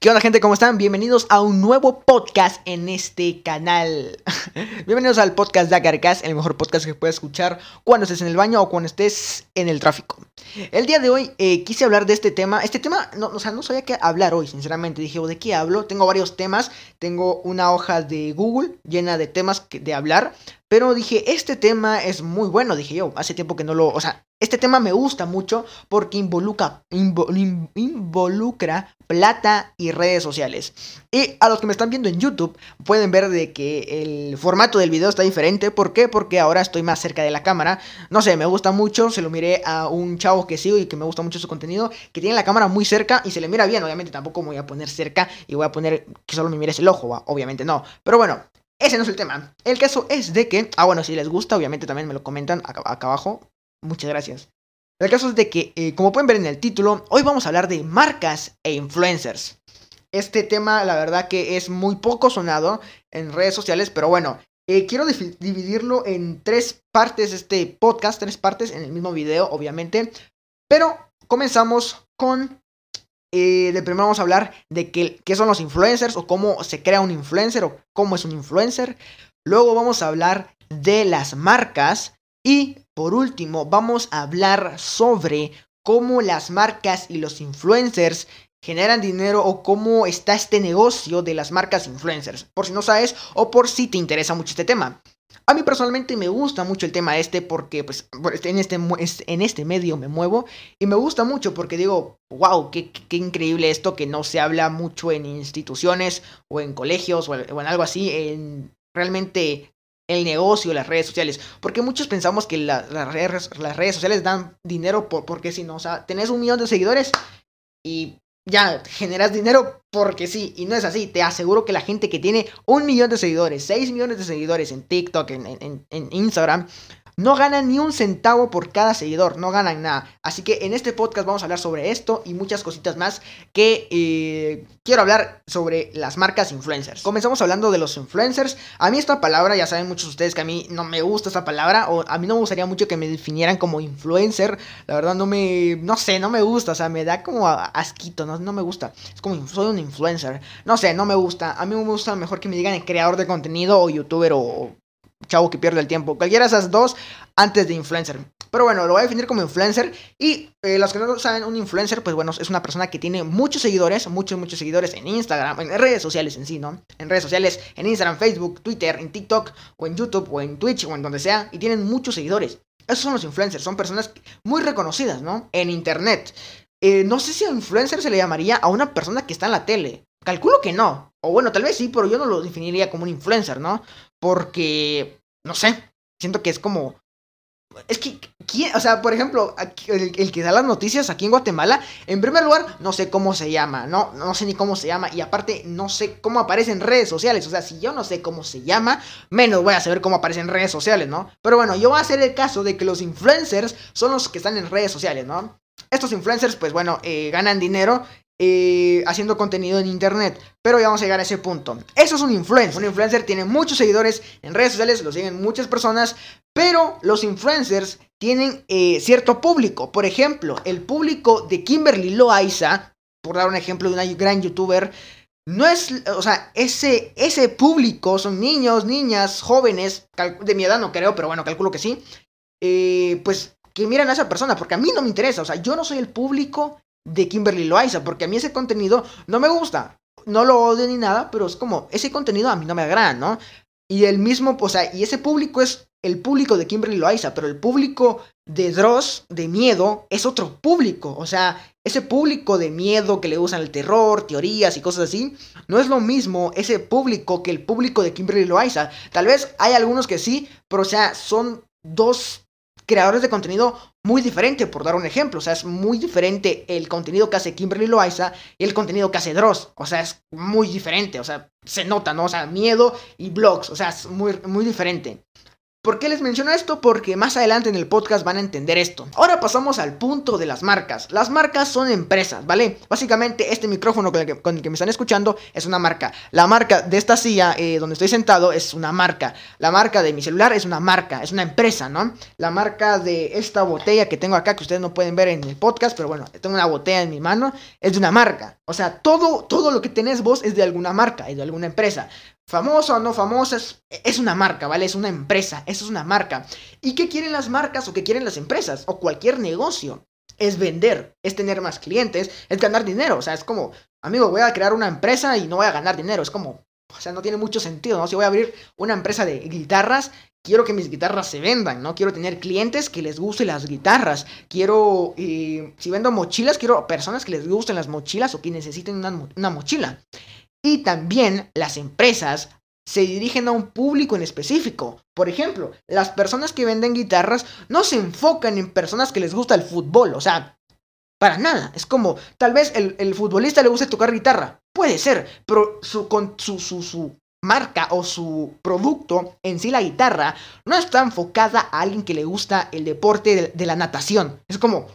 ¿Qué onda gente? ¿Cómo están? Bienvenidos a un nuevo podcast en este canal. Bienvenidos al podcast de Acarcas, el mejor podcast que puedes escuchar cuando estés en el baño o cuando estés en el tráfico. El día de hoy eh, quise hablar de este tema. Este tema, no, o sea, no sabía qué hablar hoy, sinceramente. Dije, ¿de qué hablo? Tengo varios temas. Tengo una hoja de Google llena de temas de hablar. Pero dije, este tema es muy bueno, dije yo. Hace tiempo que no lo... O sea, este tema me gusta mucho porque involucra, involucra plata y redes sociales. Y a los que me están viendo en YouTube pueden ver de que el formato del video está diferente. ¿Por qué? Porque ahora estoy más cerca de la cámara. No sé, me gusta mucho. Se lo miré a un chavo que sigo y que me gusta mucho su contenido. Que tiene la cámara muy cerca y se le mira bien. Obviamente tampoco me voy a poner cerca y voy a poner que solo me mires el ojo. Obviamente no. Pero bueno, ese no es el tema. El caso es de que, ah, bueno, si les gusta, obviamente también me lo comentan acá, abajo. Muchas gracias. El caso es de que, eh, como pueden ver en el título, hoy vamos a hablar de marcas e influencers. Este tema, la verdad que es muy poco sonado en redes sociales, pero bueno, eh, quiero dividirlo en tres partes, este podcast, tres partes en el mismo video, obviamente. Pero comenzamos con eh, de primero vamos a hablar de qué, qué, son los influencers o cómo se crea un influencer o cómo es un influencer. Luego vamos a hablar de las marcas y por último vamos a hablar sobre cómo las marcas y los influencers generan dinero o cómo está este negocio de las marcas influencers. Por si no sabes o por si te interesa mucho este tema. A mí personalmente me gusta mucho el tema este porque pues en este, en este medio me muevo y me gusta mucho porque digo, wow, qué, qué increíble esto que no se habla mucho en instituciones o en colegios o, en algo así, en realmente el negocio, las redes sociales. Porque muchos pensamos que las, redes, las redes sociales dan dinero por, porque si no, o sea, tenés un millón de seguidores y ya generas dinero porque sí, y no es así. Te aseguro que la gente que tiene un millón de seguidores, 6 millones de seguidores en TikTok, en, en, en Instagram, no ganan ni un centavo por cada seguidor, no ganan nada. Así que en este podcast vamos a hablar sobre esto y muchas cositas más que eh, quiero hablar sobre las marcas influencers. Comenzamos hablando de los influencers. A mí esta palabra, ya saben muchos de ustedes que a mí no me gusta esta palabra, o a mí no me gustaría mucho que me definieran como influencer. La verdad no me, no sé, no me gusta, o sea, me da como asquito, no, no me gusta. Es como, soy un influencer. No sé, no me gusta. A mí me gusta mejor que me digan el creador de contenido o youtuber o chavo que pierde el tiempo. Cualquiera de esas dos antes de influencer. Pero bueno, lo voy a definir como influencer. Y eh, los que no saben, un influencer, pues bueno, es una persona que tiene muchos seguidores, muchos, muchos seguidores en Instagram, en redes sociales en sí, ¿no? En redes sociales, en Instagram, Facebook, Twitter, en TikTok, o en YouTube, o en Twitch, o en donde sea, y tienen muchos seguidores. Esos son los influencers, son personas muy reconocidas, ¿no? En Internet. Eh, no sé si a influencer se le llamaría a una persona que está en la tele. Calculo que no. O bueno, tal vez sí, pero yo no lo definiría como un influencer, ¿no? Porque, no sé, siento que es como... Es que, ¿quién? O sea, por ejemplo, el, que da las noticias aquí en Guatemala, en primer lugar, no sé cómo se llama, ¿no? No sé ni cómo se llama. Y aparte, no sé cómo aparece en redes sociales. O sea, si yo no sé cómo se llama, menos voy a saber cómo aparece en redes sociales, ¿no? Pero bueno, yo voy a hacer el caso de que los influencers son los que están en redes sociales, ¿no? Estos influencers, pues bueno, eh, ganan dinero eh, haciendo contenido en internet. Pero ya vamos a llegar a ese punto. Eso es un influencer. Un influencer tiene muchos seguidores en redes sociales, lo siguen muchas personas. Pero los influencers tienen eh, cierto público. Por ejemplo, el público de Kimberly Loaiza, por dar un ejemplo de una gran youtuber, no es, o sea, ese, ese público son niños, niñas, jóvenes, de mi edad no creo, pero bueno, calculo que sí. Eh, pues que miran a esa persona, porque a mí no me interesa, o sea, yo no soy el público de Kimberly Loaiza, porque a mí ese contenido no me gusta. No lo odio ni nada, pero es como, ese contenido a mí no me agrada, ¿no? Y el mismo, o sea, y ese público es el público de Kimberly Loaiza, pero el público de Dross, de miedo, es otro público. O sea, ese público de miedo que le usan el terror, teorías y cosas así, no es lo mismo ese público que el público de Kimberly Loaiza. Tal vez hay algunos que sí, pero o sea, son dos creadores de contenido muy diferente, por dar un ejemplo. O sea, es muy diferente el contenido que hace Kimberly Loaiza y el contenido que hace Dross. O sea, es muy diferente. O sea, se nota, ¿no? O sea, miedo y blogs. O sea, es muy, muy diferente. ¿Por qué les menciono esto? Porque más adelante en el podcast van a entender esto. Ahora pasamos al punto de las marcas. Las marcas son empresas, ¿vale? Básicamente este micrófono con el que, me están escuchando es una marca. La marca de esta silla eh, donde estoy sentado es una marca. La marca de mi celular es una marca, es una empresa, ¿no? La marca de esta botella que tengo acá, que ustedes no pueden ver en el podcast, pero bueno, tengo una botella en mi mano, es de una marca. O sea, todo, todo lo que tenés vos es de alguna marca, es de alguna empresa. Famosa o no famosa, es, una marca, ¿vale? Es una empresa, eso es una marca. ¿Y qué quieren las marcas o qué quieren las empresas o cualquier negocio? Es vender, es tener más clientes, es ganar dinero. O sea, es como, amigo, voy a crear una empresa y no voy a ganar dinero. Es como, o sea, no tiene mucho sentido, ¿no? Si voy a abrir una empresa de guitarras, quiero que mis guitarras se vendan, ¿no? Quiero tener clientes que les gusten las guitarras. Quiero, si vendo mochilas, quiero personas que les gusten las mochilas o que necesiten una mochila. Y también las empresas se dirigen a un público en específico. Por ejemplo, las personas que venden guitarras no se enfocan en personas que les gusta el fútbol, o sea, para nada. Es como, tal vez el, futbolista le guste tocar guitarra, puede ser, pero su, con, su, su, marca o su producto, en sí la guitarra, no está enfocada a alguien que le gusta el deporte de la natación. Es como,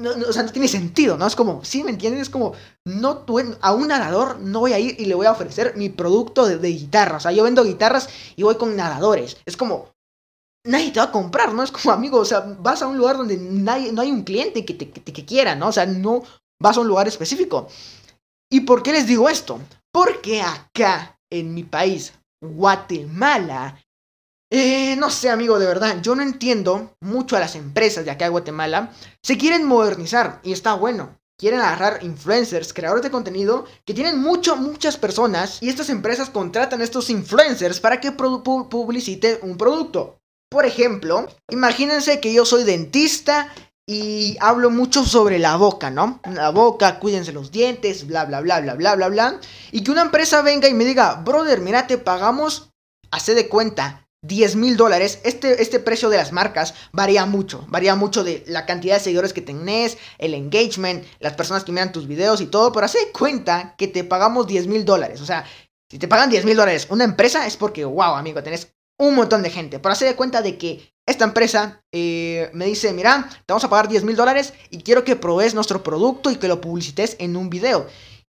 no, o sea, no tiene sentido, ¿no? Es como, ¿sí me entienden? Es como, no, a un nadador no voy a ir y le voy a ofrecer mi producto de, guitarra. O sea, yo vendo guitarras y voy con nadadores. Es como, nadie te va a comprar, ¿no? Es como, amigo, o sea, vas a un lugar donde nadie, no hay un cliente que te, que quiera, ¿no? O sea, no vas a un lugar específico. ¿Y por qué les digo esto? Porque acá, en mi país, Guatemala, eh, no sé, amigo, de verdad, yo no entiendo mucho a las empresas de acá de Guatemala. Se quieren modernizar y está bueno. Quieren agarrar influencers, creadores de contenido que tienen mucho, muchas personas y estas empresas contratan a estos influencers para que publicite un producto. Por ejemplo, imagínense que yo soy dentista y hablo mucho sobre la boca, ¿no? La boca, cuídense los dientes, bla, bla, bla, bla, bla, bla, bla. Y que una empresa venga y me diga, brother, mira, te pagamos, hace de cuenta, 10 mil dólares, este, este precio de las marcas varía mucho, varía mucho de la cantidad de seguidores que tenés, el engagement, las personas que miran tus videos y todo, pero hace cuenta que te pagamos 10 mil dólares, o sea, si te pagan 10 mil dólares una empresa es porque, wow, amigo, tenés un montón de gente, pero hace de cuenta de que esta empresa eh, me dice, mira, te vamos a pagar 10 mil dólares y quiero que probes nuestro producto y que lo publicites en un video.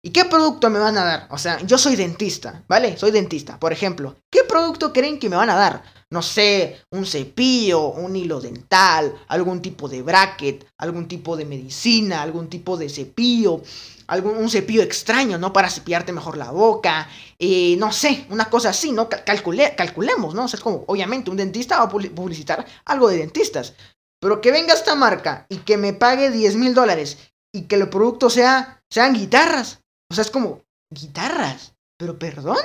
¿Y qué producto me van a dar? O sea, yo soy dentista, ¿vale? Soy dentista, por ejemplo. ¿Qué producto creen que me van a dar? No sé, un cepillo, un hilo dental, algún tipo de bracket, algún tipo de medicina, algún tipo de cepillo, algún un cepillo extraño, ¿no? Para cepillarte mejor la boca, eh, no sé, una cosa así, ¿no? calculemos, ¿no? O sea, es como, obviamente, un dentista va a publicitar algo de dentistas. Pero que venga esta marca y que me pague 10 mil dólares y que el producto sea, sean guitarras. O sea, es como, guitarras. Pero perdón,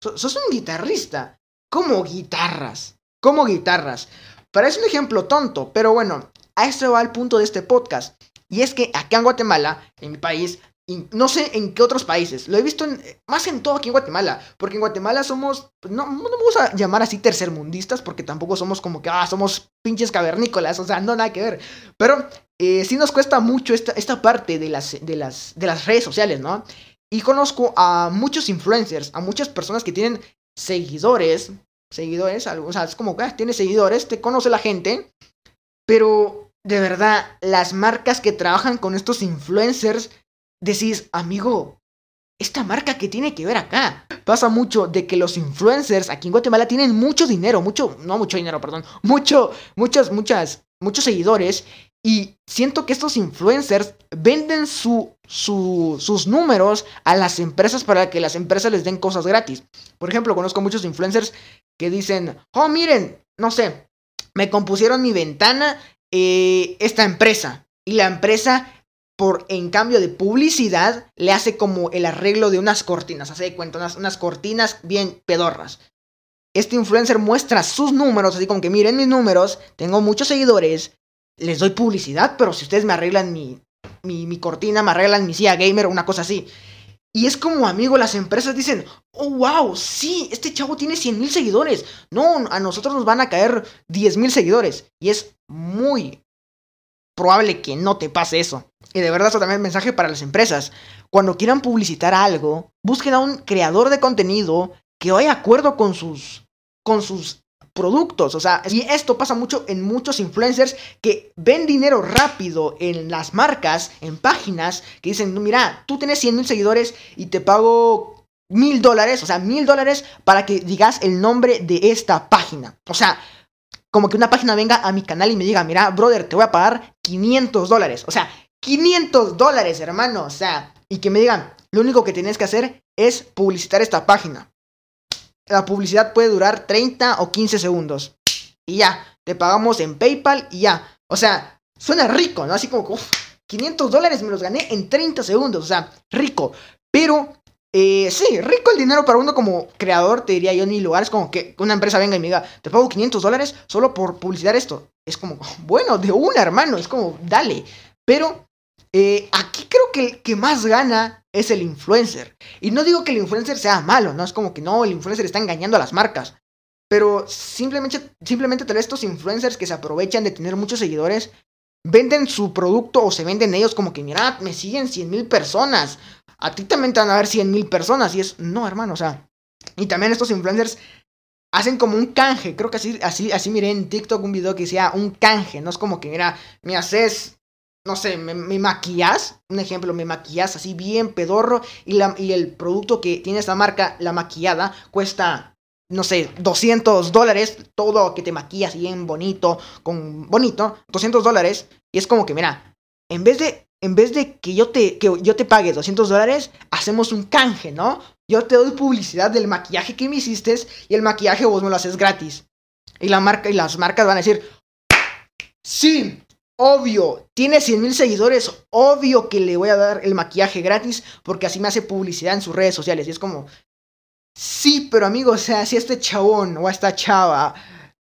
sos un guitarrista. ¿Cómo guitarras? ¿Cómo guitarras? Parece un ejemplo tonto, pero bueno, a esto va el punto de este podcast. Y es que acá en Guatemala, en mi país, y no sé en qué otros países, lo he visto más en todo aquí en Guatemala, porque en Guatemala somos, no, no vamos a llamar así tercermundistas, porque tampoco somos como que, ah, somos pinches cavernícolas, o sea, no nada que ver. Pero eh, sí nos cuesta mucho esta, esta parte de las, de, las, de las redes sociales, ¿no? Y conozco a muchos influencers, a muchas personas que tienen seguidores, seguidores, o sea, es como que ah, tiene seguidores, te conoce la gente, pero de verdad, las marcas que trabajan con estos influencers, decís, amigo, esta marca que tiene que ver acá. Pasa mucho de que los influencers aquí en Guatemala tienen mucho dinero, mucho, no mucho dinero, perdón, mucho, muchas, muchas, muchos seguidores y siento que estos influencers venden su, sus números a las empresas para que las empresas les den cosas gratis. Por ejemplo, conozco muchos influencers que dicen, oh, miren, no sé, me compusieron mi ventana eh, esta empresa. Y la empresa, por en cambio de publicidad, le hace como el arreglo de unas cortinas. Hace de cuenta, unas, unas cortinas bien pedorras. Este influencer muestra sus números, así como que miren mis números, tengo muchos seguidores, les doy publicidad, pero si ustedes me arreglan mi, mi, cortina, me arreglan mi silla gamer, una cosa así. Y es como, amigo, las empresas dicen, oh, wow, sí, este chavo tiene 100 mil seguidores. No, a nosotros nos van a caer 10 mil seguidores. Y es muy probable que no te pase eso. Y de verdad, eso también es mensaje para las empresas. Cuando quieran publicitar algo, busquen a un creador de contenido que vaya de acuerdo con sus, con sus productos. O sea, y esto pasa mucho en muchos influencers que ven dinero rápido en las marcas, en páginas, que dicen, mira, tú tienes 100 mil seguidores y te pago mil dólares, o sea, mil dólares para que digas el nombre de esta página. O sea, como que una página venga a mi canal y me diga, mira, brother, te voy a pagar 500 dólares. O sea, 500 dólares, hermano. O sea, y que me digan, lo único que tienes que hacer es publicitar esta página. La publicidad puede durar 30 o 15 segundos. Y ya, te pagamos en PayPal y ya. O sea, suena rico, ¿no? Así como, 500 dólares me los gané en 30 segundos. O sea, rico. Pero, eh, sí, rico el dinero para uno como creador, te diría yo, en mi lugar. Es como que una empresa venga y me diga, te pago 500 dólares solo por publicitar esto. Es como, bueno, de una, hermano. Es como, dale. Pero eh, aquí creo que el que más gana es el influencer. Y no digo que el influencer sea malo, ¿no? Es como que no, el influencer está engañando a las marcas. Pero simplemente, simplemente tal vez estos influencers que se aprovechan de tener muchos seguidores, venden su producto o se venden ellos como que, mira, me siguen 100 mil personas. A ti también te van a ver 100 mil personas. Y es, no, hermano, o sea. Y también estos influencers hacen como un canje. Creo que así, así, así miré en TikTok un video que decía un canje. No es como que, mira, me haces no sé, me, maquillas, un ejemplo, me maquillas así bien pedorro y, la, y el producto que tiene esta marca, la maquillada, cuesta, no sé, 200 dólares, todo que te maquillas bien bonito, con bonito, 200 dólares, y es como que, mira, en vez de, en vez de que yo te, que yo te pague 200 dólares, hacemos un canje, ¿no? Yo te doy publicidad del maquillaje que me hiciste y el maquillaje vos me lo haces gratis. Y la marca y las marcas van a decir, sí, Obvio, tiene 100 mil seguidores, obvio que le voy a dar el maquillaje gratis porque así me hace publicidad en sus redes sociales. Y es como, sí, pero amigo, o sea, si este chabón o esta chava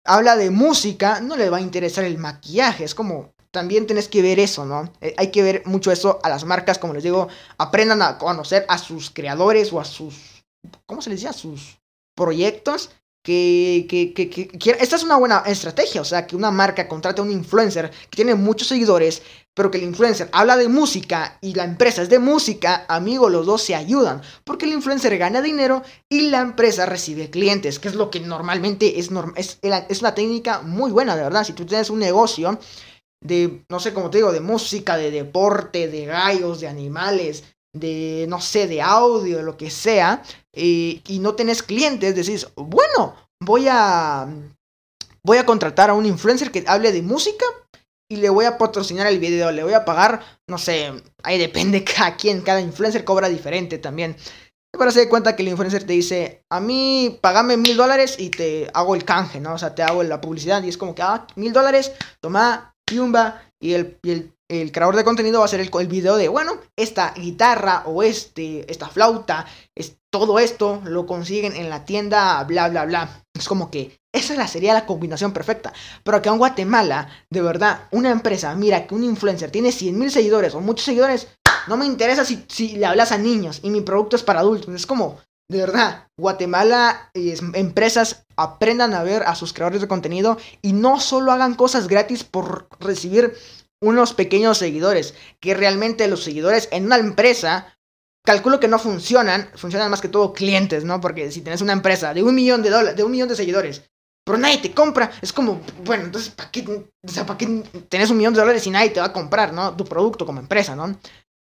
habla de música, no le va a interesar el maquillaje. Es como, también tenés que ver eso, ¿no? Eh, hay que ver mucho eso a las marcas, como les digo, aprendan a conocer a sus creadores o a sus, ¿cómo se les dice? A sus proyectos que, que, que, esta es una buena estrategia, o sea, que una marca contrate a un influencer que tiene muchos seguidores, pero que el influencer habla de música y la empresa es de música, amigo, los dos se ayudan, porque el influencer gana dinero y la empresa recibe clientes, que es lo que normalmente es, es, es una técnica muy buena, de verdad, si tú tienes un negocio de, no sé cómo te digo, de música, de deporte, de gallos, de animales, de, no sé, de audio, lo que sea, y no tenés clientes, decís, bueno, voy a, voy a contratar a un influencer que hable de música y le voy a patrocinar el video, le voy a pagar, no sé, ahí depende cada quien, cada influencer cobra diferente también. Pero se de cuenta que el influencer te dice, a mí pagame mil dólares y te hago el canje, ¿no? O sea, te hago la publicidad y es como que, ah, mil dólares, toma, piumba, y el, el creador de contenido va a hacer el, video de, bueno, esta guitarra o este, esta flauta, es, todo esto lo consiguen en la tienda, bla, bla, bla. Es como que esa sería la combinación perfecta. Pero que en Guatemala, de verdad, una empresa, mira que un influencer tiene 100 mil seguidores o muchos seguidores, no me interesa si, si le hablas a niños y mi producto es para adultos. Es como, de verdad, Guatemala, eh, empresas aprendan a ver a sus creadores de contenido y no solo hagan cosas gratis por recibir unos pequeños seguidores, que realmente los seguidores en una empresa, calculo que no funcionan, funcionan más que todo clientes, ¿no? Porque si tienes una empresa de un millón de dólares, de un millón de seguidores, pero nadie te compra, es como, bueno, entonces, ¿para qué, o sea, ¿para qué tenés un millón de dólares y nadie te va a comprar, ¿no? Tu producto como empresa, ¿no?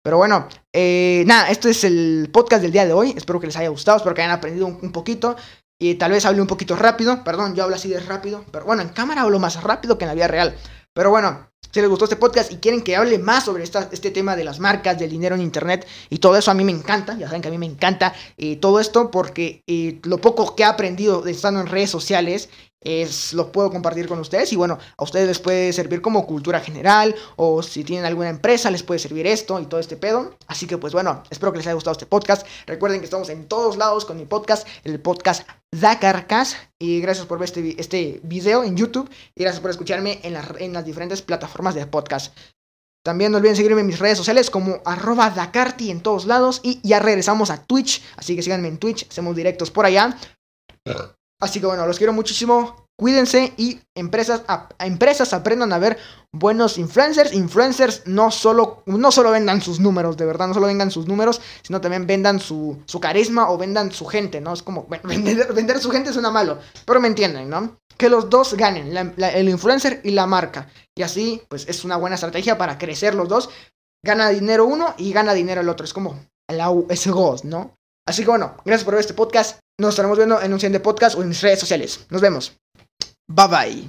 Pero bueno, eh, nada, este es el podcast del día de hoy. Espero que les haya gustado, espero que hayan aprendido un, poquito. Y tal vez hable un poquito rápido. Perdón, yo hablo así de rápido. Pero bueno, en cámara hablo más rápido que en la vida real. Pero bueno, si les gustó este podcast y quieren que hable más sobre este tema de las marcas, del dinero en internet y todo eso, a mí me encanta. Ya saben que a mí me encanta eh, todo esto porque eh, lo poco que he aprendido estando en redes sociales es, lo puedo compartir con ustedes y bueno, a ustedes les puede servir como cultura general o si tienen alguna empresa les puede servir esto y todo este pedo. Así que pues bueno, espero que les haya gustado este podcast. Recuerden que estamos en todos lados con mi podcast, el podcast Dakarcast. Y gracias por ver este, este video en YouTube y gracias por escucharme en, en las diferentes plataformas de podcast. También no olviden seguirme en mis redes sociales como arroba Dakarti en todos lados. Y ya regresamos a Twitch. Así que síganme en Twitch. Hacemos directos por allá. Así que bueno, los quiero muchísimo. cuídense y empresas, empresas aprendan a ver buenos influencers. Influencers no solo, no solo vendan sus números, de verdad, no solo vendan sus números, sino también vendan su, su carisma o vendan su gente, ¿no? Es como, vender, vender su gente suena malo, pero me entienden, ¿no? Que los dos ganen, el influencer y la marca. Y así, pues es una buena estrategia para crecer los dos. Gana dinero uno y gana dinero el otro. Es como, ese ghost, ¿no? Así que bueno, gracias por ver este podcast. Nos estaremos viendo en un siguiente podcast o en mis redes sociales. Nos vemos. Bye bye.